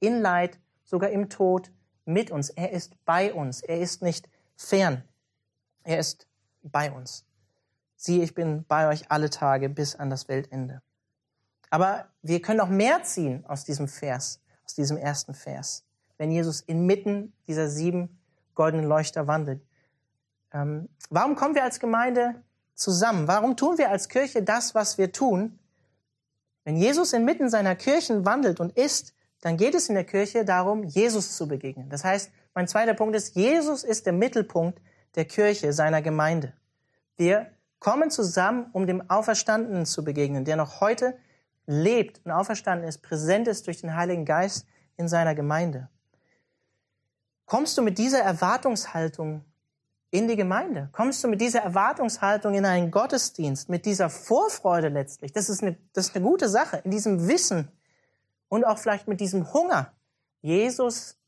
S1: in Leid, sogar im Tod mit uns. Er ist bei uns. Er ist nicht fern. Er ist bei uns. Siehe, ich bin bei euch alle Tage bis an das Weltende. Aber wir können auch mehr ziehen aus diesem Vers, aus diesem ersten Vers, wenn Jesus inmitten dieser sieben goldenen Leuchter wandelt. Ähm, warum kommen wir als Gemeinde zusammen? Warum tun wir als Kirche das, was wir tun? Wenn Jesus inmitten seiner Kirchen wandelt und ist, dann geht es in der Kirche darum, Jesus zu begegnen. Das heißt, mein zweiter Punkt ist, Jesus ist der Mittelpunkt der Kirche, seiner Gemeinde. Wir kommen zusammen, um dem Auferstandenen zu begegnen, der noch heute lebt und auferstanden ist, präsent ist durch den Heiligen Geist in seiner Gemeinde. Kommst du mit dieser Erwartungshaltung in die Gemeinde? Kommst du mit dieser Erwartungshaltung in einen Gottesdienst, mit dieser Vorfreude letztlich? Das ist eine, das ist eine gute Sache, in diesem Wissen und auch vielleicht mit diesem Hunger, Jesus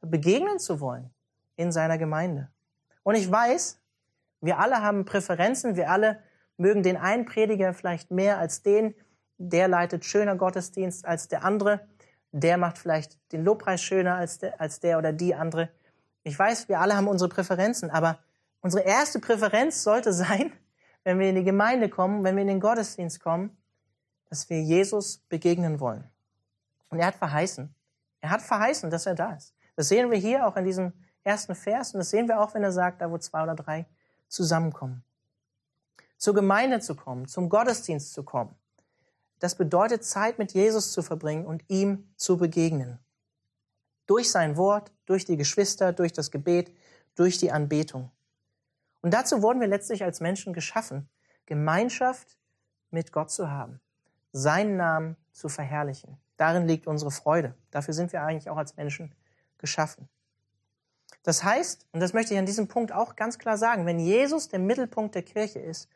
S1: begegnen zu wollen in seiner Gemeinde. Und ich weiß, wir alle haben Präferenzen, wir alle mögen den einen Prediger vielleicht mehr als den, der leitet schöner Gottesdienst als der andere, der macht vielleicht den Lobpreis schöner als der, als der oder die andere. Ich weiß, wir alle haben unsere Präferenzen, aber unsere erste Präferenz sollte sein, wenn wir in die Gemeinde kommen, wenn wir in den Gottesdienst kommen, dass wir Jesus begegnen wollen. Und er hat verheißen. Er hat verheißen, dass er da ist. Das sehen wir hier auch in diesem ersten Vers und das sehen wir auch, wenn er sagt, da wo zwei oder drei zusammenkommen. Zur Gemeinde zu kommen, zum Gottesdienst zu kommen. Das bedeutet, Zeit mit Jesus zu verbringen und ihm zu begegnen. Durch sein Wort, durch die Geschwister, durch das Gebet, durch die Anbetung. Und dazu wurden wir letztlich als Menschen geschaffen, Gemeinschaft mit Gott zu haben, seinen Namen zu verherrlichen. Darin liegt unsere Freude. Dafür sind wir eigentlich auch als Menschen geschaffen. Das heißt, und das möchte ich an diesem Punkt auch ganz klar sagen, wenn Jesus der Mittelpunkt der Kirche ist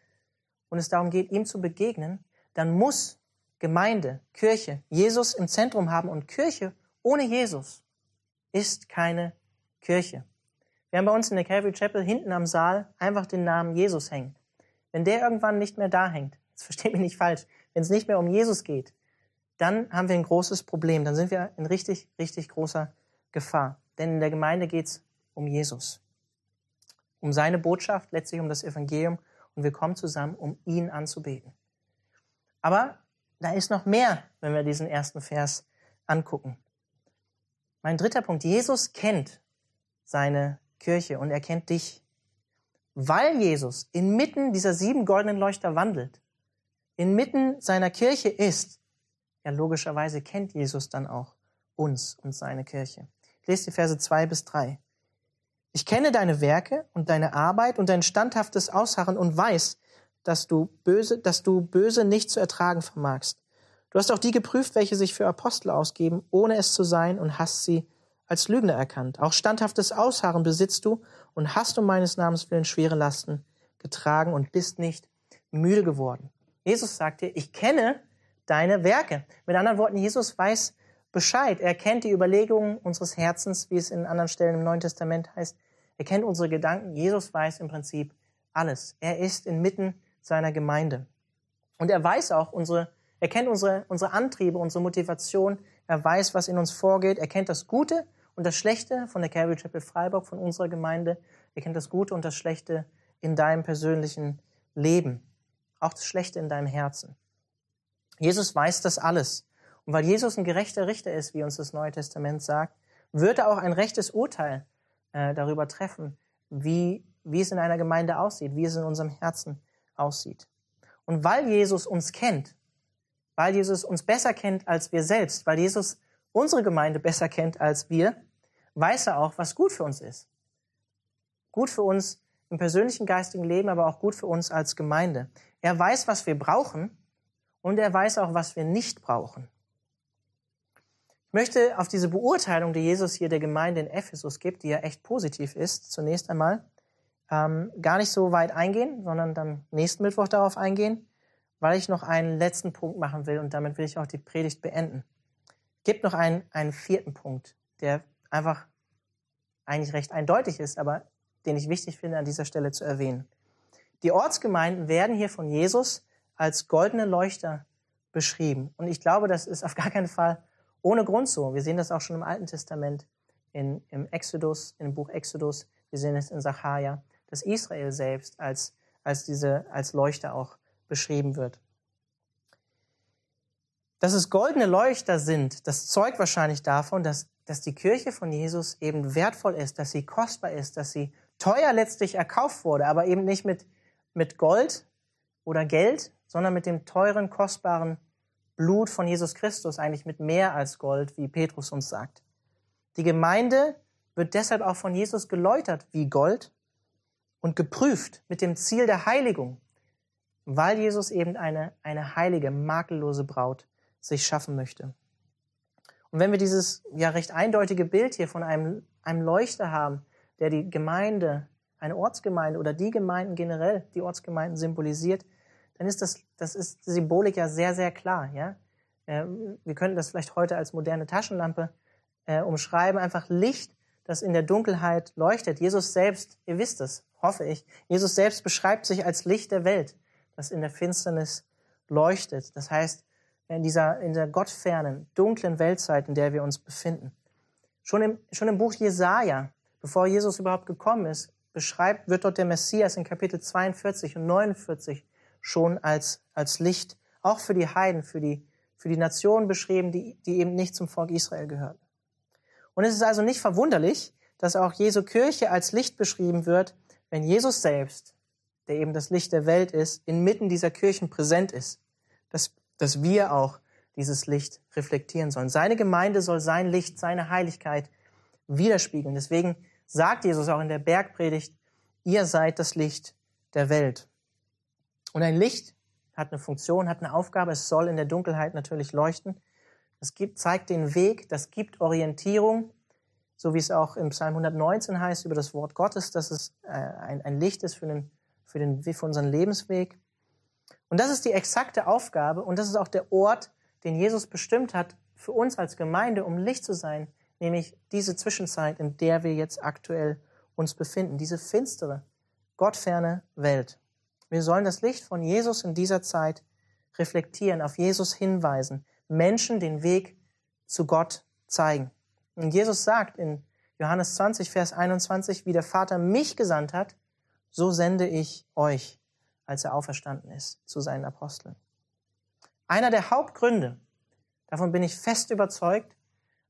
S1: und es darum geht, ihm zu begegnen, dann muss Gemeinde, Kirche, Jesus im Zentrum haben und Kirche ohne Jesus ist keine Kirche. Wir haben bei uns in der Calvary Chapel hinten am Saal einfach den Namen Jesus hängen. Wenn der irgendwann nicht mehr da hängt, das versteht mich nicht falsch, wenn es nicht mehr um Jesus geht, dann haben wir ein großes Problem. Dann sind wir in richtig, richtig großer Gefahr. Denn in der Gemeinde geht es um Jesus. Um seine Botschaft, letztlich um das Evangelium. Und wir kommen zusammen, um ihn anzubeten. Aber da ist noch mehr, wenn wir diesen ersten Vers angucken. Mein dritter Punkt. Jesus kennt seine Kirche und er kennt dich. Weil Jesus inmitten dieser sieben goldenen Leuchter wandelt, inmitten seiner Kirche ist, ja logischerweise kennt Jesus dann auch uns und seine Kirche. Ich lese die Verse zwei bis drei. Ich kenne deine Werke und deine Arbeit und dein standhaftes Ausharren und weiß, dass du böse, dass du böse nicht zu ertragen vermagst. Du hast auch die geprüft, welche sich für Apostel ausgeben, ohne es zu sein, und hast sie als Lügner erkannt. Auch standhaftes Ausharren besitzt du und hast um meines Namens willen schwere Lasten getragen und bist nicht müde geworden. Jesus sagte, ich kenne deine Werke. Mit anderen Worten, Jesus weiß Bescheid. Er kennt die Überlegungen unseres Herzens, wie es in anderen Stellen im Neuen Testament heißt. Er kennt unsere Gedanken. Jesus weiß im Prinzip alles. Er ist inmitten seiner Gemeinde. Und er weiß auch unsere, er kennt unsere, unsere Antriebe, unsere Motivation. Er weiß, was in uns vorgeht. Er kennt das Gute und das Schlechte von der Calvary Chapel Freiburg, von unserer Gemeinde. Er kennt das Gute und das Schlechte in deinem persönlichen Leben. Auch das Schlechte in deinem Herzen. Jesus weiß das alles. Und weil Jesus ein gerechter Richter ist, wie uns das Neue Testament sagt, wird er auch ein rechtes Urteil äh, darüber treffen, wie, wie es in einer Gemeinde aussieht, wie es in unserem Herzen aussieht. Und weil Jesus uns kennt, weil Jesus uns besser kennt als wir selbst, weil Jesus unsere Gemeinde besser kennt als wir, weiß er auch, was gut für uns ist. Gut für uns im persönlichen geistigen Leben, aber auch gut für uns als Gemeinde. Er weiß, was wir brauchen und er weiß auch, was wir nicht brauchen. Ich möchte auf diese Beurteilung, die Jesus hier der Gemeinde in Ephesus gibt, die ja echt positiv ist, zunächst einmal, ähm, gar nicht so weit eingehen, sondern dann nächsten Mittwoch darauf eingehen, weil ich noch einen letzten Punkt machen will und damit will ich auch die Predigt beenden. Es gibt noch einen, einen vierten Punkt, der einfach eigentlich recht eindeutig ist, aber den ich wichtig finde, an dieser Stelle zu erwähnen. Die Ortsgemeinden werden hier von Jesus als goldene Leuchter beschrieben. Und ich glaube, das ist auf gar keinen Fall ohne Grund so. Wir sehen das auch schon im Alten Testament, in, im Exodus, im Buch Exodus. Wir sehen es in Sacharja dass Israel selbst als, als diese, als Leuchter auch beschrieben wird. Dass es goldene Leuchter sind, das zeugt wahrscheinlich davon, dass, dass die Kirche von Jesus eben wertvoll ist, dass sie kostbar ist, dass sie teuer letztlich erkauft wurde, aber eben nicht mit, mit Gold oder Geld, sondern mit dem teuren, kostbaren Blut von Jesus Christus, eigentlich mit mehr als Gold, wie Petrus uns sagt. Die Gemeinde wird deshalb auch von Jesus geläutert wie Gold und geprüft mit dem Ziel der Heiligung, weil Jesus eben eine, eine heilige, makellose Braut sich schaffen möchte. Und wenn wir dieses ja recht eindeutige Bild hier von einem, einem Leuchter haben, der die Gemeinde, eine Ortsgemeinde oder die Gemeinden generell, die Ortsgemeinden symbolisiert, dann ist das, das ist die Symbolik ja sehr, sehr klar, ja. Äh, wir könnten das vielleicht heute als moderne Taschenlampe äh, umschreiben, einfach Licht, das in der Dunkelheit leuchtet. Jesus selbst, ihr wisst es, hoffe ich. Jesus selbst beschreibt sich als Licht der Welt, das in der Finsternis leuchtet. Das heißt, in dieser, in der gottfernen, dunklen Weltzeit, in der wir uns befinden. Schon im, schon im Buch Jesaja, bevor Jesus überhaupt gekommen ist, beschreibt, wird dort der Messias in Kapitel 42 und 49 schon als, als Licht, auch für die Heiden, für die, für die Nationen beschrieben, die, die eben nicht zum Volk Israel gehören. Und es ist also nicht verwunderlich, dass auch Jesu Kirche als Licht beschrieben wird, wenn Jesus selbst, der eben das Licht der Welt ist, inmitten dieser Kirchen präsent ist, dass, dass wir auch dieses Licht reflektieren sollen. Seine Gemeinde soll sein Licht, seine Heiligkeit widerspiegeln. Deswegen sagt Jesus auch in der Bergpredigt, ihr seid das Licht der Welt. Und ein Licht hat eine Funktion, hat eine Aufgabe, es soll in der Dunkelheit natürlich leuchten. Das gibt, zeigt den Weg, das gibt Orientierung, so wie es auch im Psalm 119 heißt über das Wort Gottes, dass es äh, ein, ein Licht ist für, den, für, den, für unseren Lebensweg. Und das ist die exakte Aufgabe und das ist auch der Ort, den Jesus bestimmt hat für uns als Gemeinde, um Licht zu sein, nämlich diese Zwischenzeit, in der wir jetzt aktuell uns befinden, diese finstere, gottferne Welt. Wir sollen das Licht von Jesus in dieser Zeit reflektieren, auf Jesus hinweisen, Menschen den Weg zu Gott zeigen. Und Jesus sagt in Johannes 20, Vers 21, wie der Vater mich gesandt hat, so sende ich euch, als er auferstanden ist, zu seinen Aposteln. Einer der Hauptgründe, davon bin ich fest überzeugt,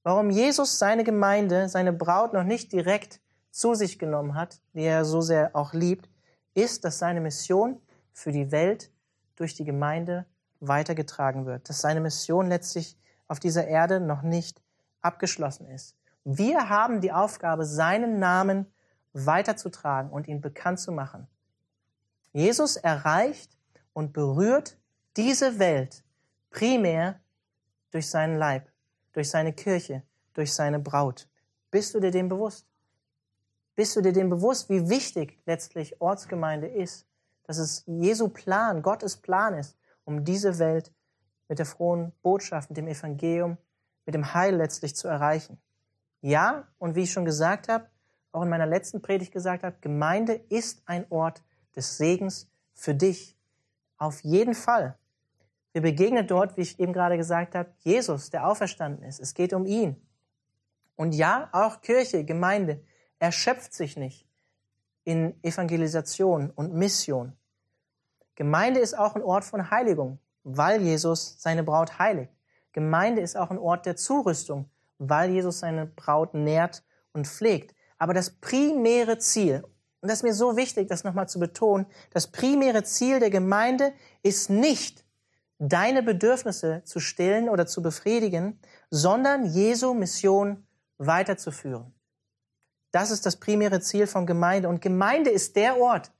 S1: warum Jesus seine Gemeinde, seine Braut noch nicht direkt zu sich genommen hat, die er so sehr auch liebt, ist, dass seine Mission für die Welt durch die Gemeinde weitergetragen wird, dass seine Mission letztlich auf dieser Erde noch nicht abgeschlossen ist. Wir haben die Aufgabe, seinen Namen weiterzutragen und ihn bekannt zu machen. Jesus erreicht und berührt diese Welt primär durch seinen Leib, durch seine Kirche, durch seine Braut. Bist du dir dem bewusst? Bist du dir dem bewusst, wie wichtig letztlich Ortsgemeinde ist? Dass es Jesu Plan, Gottes Plan ist, um diese Welt mit der frohen Botschaft, mit dem Evangelium, mit dem Heil letztlich zu erreichen. Ja, und wie ich schon gesagt habe, auch in meiner letzten Predigt gesagt habe, Gemeinde ist ein Ort des Segens für dich. Auf jeden Fall. Wir begegnen dort, wie ich eben gerade gesagt habe, Jesus, der auferstanden ist. Es geht um ihn. Und ja, auch Kirche, Gemeinde erschöpft sich nicht in Evangelisation und Mission. Gemeinde ist auch ein Ort von Heiligung, weil Jesus seine Braut heiligt. Gemeinde ist auch ein Ort der Zurüstung, weil Jesus seine Braut nährt und pflegt. Aber das primäre Ziel, und das ist mir so wichtig, das nochmal zu betonen, das primäre Ziel der Gemeinde ist nicht, deine Bedürfnisse zu stillen oder zu befriedigen, sondern Jesu Mission weiterzuführen. Das ist das primäre Ziel von Gemeinde. Und Gemeinde ist der Ort,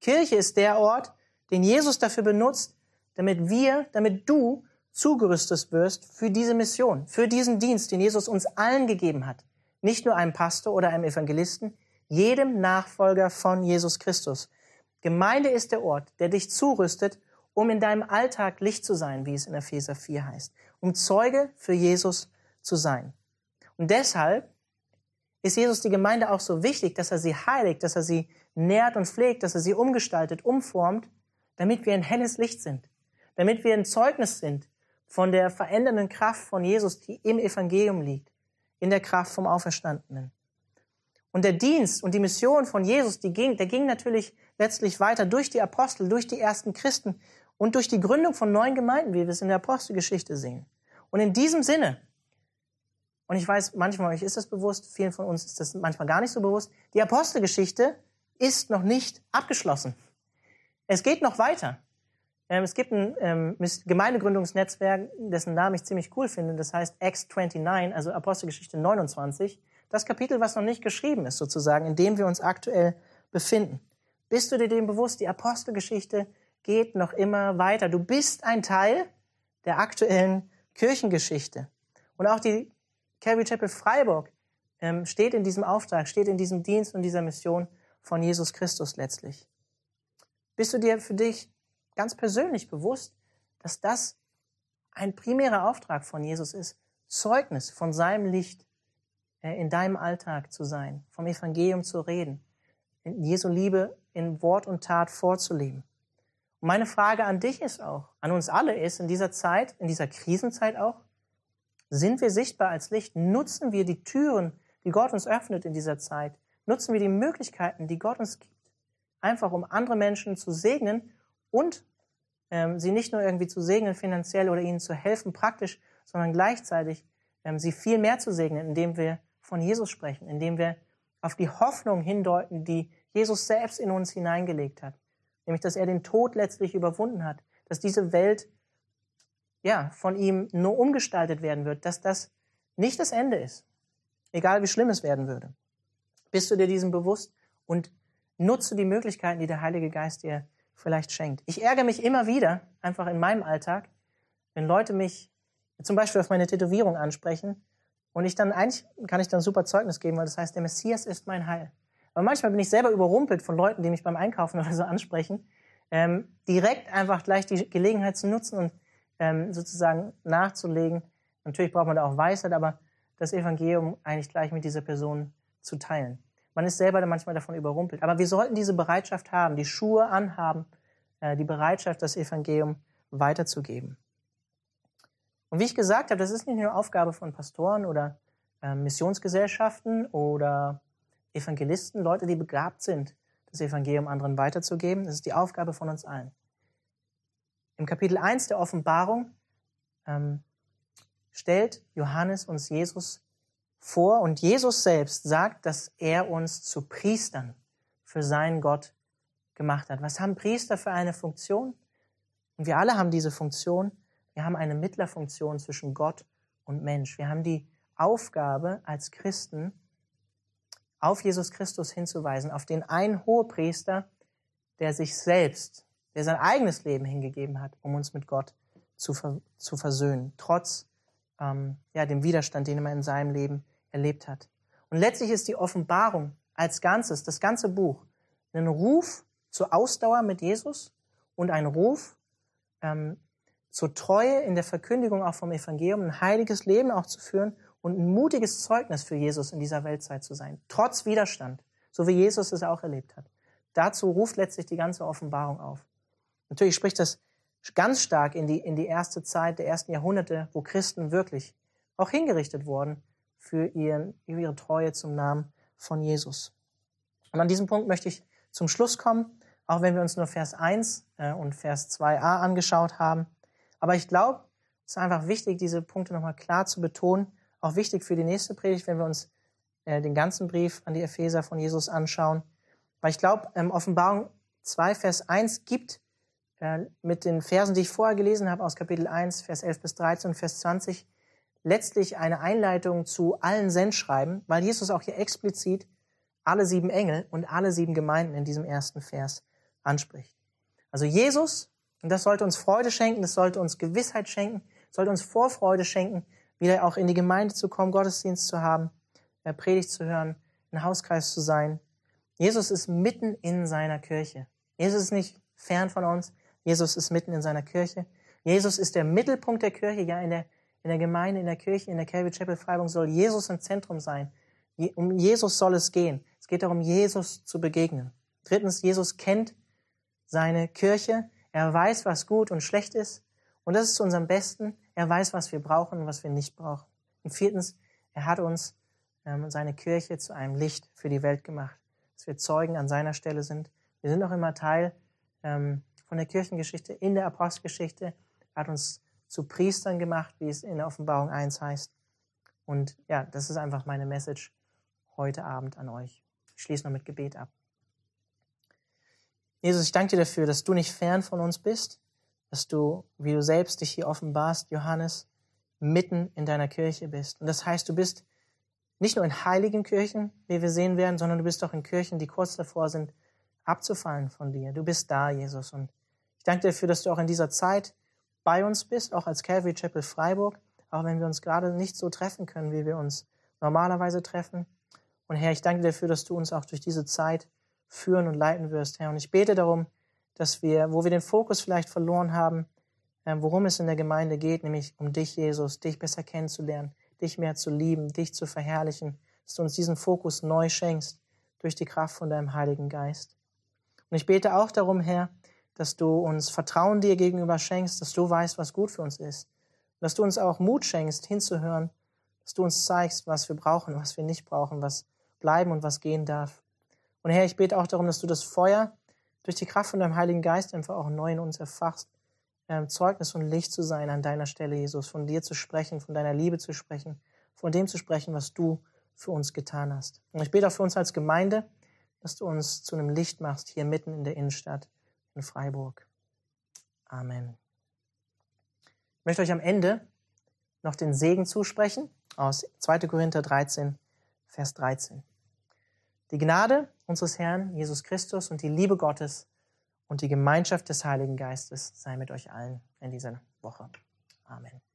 S1: Kirche ist der Ort, den Jesus dafür benutzt, damit wir, damit du zugerüstet wirst für diese Mission, für diesen Dienst, den Jesus uns allen gegeben hat. Nicht nur einem Pastor oder einem Evangelisten, jedem Nachfolger von Jesus Christus. Gemeinde ist der Ort, der dich zurüstet, um in deinem Alltag Licht zu sein, wie es in Epheser 4 heißt, um Zeuge für Jesus zu sein. Und deshalb ist Jesus die Gemeinde auch so wichtig, dass er sie heiligt, dass er sie nährt und pflegt, dass er sie umgestaltet, umformt, damit wir ein helles Licht sind, damit wir ein Zeugnis sind von der verändernden Kraft von Jesus, die im Evangelium liegt, in der Kraft vom Auferstandenen. Und der Dienst und die Mission von Jesus, die ging, der ging natürlich letztlich weiter durch die Apostel, durch die ersten Christen und durch die Gründung von neuen Gemeinden, wie wir es in der Apostelgeschichte sehen. Und in diesem Sinne, und ich weiß, manchmal euch ist das bewusst, vielen von uns ist das manchmal gar nicht so bewusst, die Apostelgeschichte ist noch nicht abgeschlossen. Es geht noch weiter. Ähm, es gibt ein ähm, Gemeindegründungsnetzwerk, dessen Namen ich ziemlich cool finde. Das heißt X29, also Apostelgeschichte 29. Das Kapitel, was noch nicht geschrieben ist, sozusagen, in dem wir uns aktuell befinden. Bist du dir dem bewusst? Die Apostelgeschichte geht noch immer weiter. Du bist ein Teil der aktuellen Kirchengeschichte. Und auch die Calvary Chapel Freiburg ähm, steht in diesem Auftrag, steht in diesem Dienst und dieser Mission von Jesus Christus letztlich. Bist du dir für dich ganz persönlich bewusst, dass das ein primärer Auftrag von Jesus ist, Zeugnis von seinem Licht äh, in deinem Alltag zu sein, vom Evangelium zu reden, in Jesu Liebe in Wort und Tat vorzuleben. Und meine Frage an dich ist auch, an uns alle ist, in dieser Zeit, in dieser Krisenzeit auch, sind wir sichtbar als Licht? Nutzen wir die Türen, die Gott uns öffnet in dieser Zeit? Nutzen wir die Möglichkeiten, die Gott uns gibt? einfach um andere Menschen zu segnen und ähm, sie nicht nur irgendwie zu segnen finanziell oder ihnen zu helfen praktisch, sondern gleichzeitig ähm, sie viel mehr zu segnen, indem wir von Jesus sprechen, indem wir auf die Hoffnung hindeuten, die Jesus selbst in uns hineingelegt hat. Nämlich, dass er den Tod letztlich überwunden hat, dass diese Welt ja, von ihm nur umgestaltet werden wird, dass das nicht das Ende ist, egal wie schlimm es werden würde. Bist du dir diesem bewusst und Nutze die Möglichkeiten, die der Heilige Geist dir vielleicht schenkt. Ich ärgere mich immer wieder, einfach in meinem Alltag, wenn Leute mich zum Beispiel auf meine Tätowierung ansprechen und ich dann eigentlich kann ich dann super Zeugnis geben, weil das heißt, der Messias ist mein Heil. Aber manchmal bin ich selber überrumpelt von Leuten, die mich beim Einkaufen oder so ansprechen, ähm, direkt einfach gleich die Gelegenheit zu nutzen und ähm, sozusagen nachzulegen. Natürlich braucht man da auch Weisheit, aber das Evangelium eigentlich gleich mit dieser Person zu teilen. Man ist selber dann manchmal davon überrumpelt. Aber wir sollten diese Bereitschaft haben, die Schuhe anhaben, äh, die Bereitschaft, das Evangelium weiterzugeben. Und wie ich gesagt habe, das ist nicht nur Aufgabe von Pastoren oder äh, Missionsgesellschaften oder Evangelisten, Leute, die begabt sind, das Evangelium anderen weiterzugeben. Das ist die Aufgabe von uns allen. Im Kapitel 1 der Offenbarung ähm, stellt Johannes uns Jesus vor und Jesus selbst sagt, dass er uns zu Priestern für seinen Gott gemacht hat. Was haben Priester für eine Funktion? Und wir alle haben diese Funktion. Wir haben eine Mittlerfunktion zwischen Gott und Mensch. Wir haben die Aufgabe als Christen, auf Jesus Christus hinzuweisen, auf den einen Hohepriester, der sich selbst, der sein eigenes Leben hingegeben hat, um uns mit Gott zu, zu versöhnen, trotz ähm, ja, dem Widerstand, den er in seinem Leben erlebt hat. Und letztlich ist die Offenbarung als Ganzes, das ganze Buch, ein Ruf zur Ausdauer mit Jesus und ein Ruf ähm, zur Treue in der Verkündigung auch vom Evangelium, ein heiliges Leben auch zu führen und ein mutiges Zeugnis für Jesus in dieser Weltzeit zu sein, trotz Widerstand, so wie Jesus es auch erlebt hat. Dazu ruft letztlich die ganze Offenbarung auf. Natürlich spricht das ganz stark in die, in die erste Zeit der ersten Jahrhunderte, wo Christen wirklich auch hingerichtet wurden für, ihren, für ihre Treue zum Namen von Jesus. Und an diesem Punkt möchte ich zum Schluss kommen, auch wenn wir uns nur Vers 1 äh, und Vers 2a angeschaut haben. Aber ich glaube, es ist einfach wichtig, diese Punkte nochmal klar zu betonen. Auch wichtig für die nächste Predigt, wenn wir uns äh, den ganzen Brief an die Epheser von Jesus anschauen. Weil ich glaube, ähm, Offenbarung 2, Vers 1 gibt mit den Versen, die ich vorher gelesen habe, aus Kapitel 1, Vers 11 bis 13 und Vers 20, letztlich eine Einleitung zu allen Sendschreiben, weil Jesus auch hier explizit alle sieben Engel und alle sieben Gemeinden in diesem ersten Vers anspricht. Also Jesus, und das sollte uns Freude schenken, das sollte uns Gewissheit schenken, sollte uns Vorfreude schenken, wieder auch in die Gemeinde zu kommen, Gottesdienst zu haben, Predigt zu hören, ein Hauskreis zu sein. Jesus ist mitten in seiner Kirche. Jesus ist nicht fern von uns. Jesus ist mitten in seiner Kirche. Jesus ist der Mittelpunkt der Kirche. Ja, in der, in der Gemeinde, in der Kirche, in der Calvary Chapel Freiburg soll Jesus im Zentrum sein. Um Jesus soll es gehen. Es geht darum, Jesus zu begegnen. Drittens, Jesus kennt seine Kirche. Er weiß, was gut und schlecht ist. Und das ist zu unserem Besten. Er weiß, was wir brauchen und was wir nicht brauchen. Und viertens, er hat uns ähm, seine Kirche zu einem Licht für die Welt gemacht. Dass wir Zeugen an seiner Stelle sind. Wir sind auch immer Teil ähm, von der Kirchengeschichte, in der Apostelgeschichte. Er hat uns zu Priestern gemacht, wie es in Offenbarung 1 heißt. Und ja, das ist einfach meine Message heute Abend an euch. Ich schließe noch mit Gebet ab. Jesus, ich danke dir dafür, dass du nicht fern von uns bist, dass du, wie du selbst dich hier offenbarst, Johannes, mitten in deiner Kirche bist. Und das heißt, du bist nicht nur in heiligen Kirchen, wie wir sehen werden, sondern du bist auch in Kirchen, die kurz davor sind, abzufallen von dir. Du bist da, Jesus. Und ich danke dir dafür, dass du auch in dieser Zeit bei uns bist, auch als Calvary Chapel Freiburg, auch wenn wir uns gerade nicht so treffen können, wie wir uns normalerweise treffen. Und Herr, ich danke dir dafür, dass du uns auch durch diese Zeit führen und leiten wirst, Herr. Und ich bete darum, dass wir, wo wir den Fokus vielleicht verloren haben, ähm, worum es in der Gemeinde geht, nämlich um dich, Jesus, dich besser kennenzulernen, dich mehr zu lieben, dich zu verherrlichen, dass du uns diesen Fokus neu schenkst durch die Kraft von deinem Heiligen Geist. Und ich bete auch darum, Herr, dass du uns Vertrauen dir gegenüber schenkst, dass du weißt, was gut für uns ist. Dass du uns auch Mut schenkst, hinzuhören, dass du uns zeigst, was wir brauchen, was wir nicht brauchen, was bleiben und was gehen darf. Und Herr, ich bete auch darum, dass du das Feuer durch die Kraft von deinem Heiligen Geist einfach auch neu in uns erfachst, ähm, Zeugnis und Licht zu sein an deiner Stelle, Jesus, von dir zu sprechen, von deiner Liebe zu sprechen, von dem zu sprechen, was du für uns getan hast. Und ich bete auch für uns als Gemeinde, dass du uns zu einem Licht machst hier mitten in der Innenstadt in Freiburg. Amen. Ich möchte euch am Ende noch den Segen zusprechen aus 2. Korinther 13, Vers 13. Die Gnade unseres Herrn Jesus Christus und die Liebe Gottes und die Gemeinschaft des Heiligen Geistes sei mit euch allen in dieser Woche. Amen.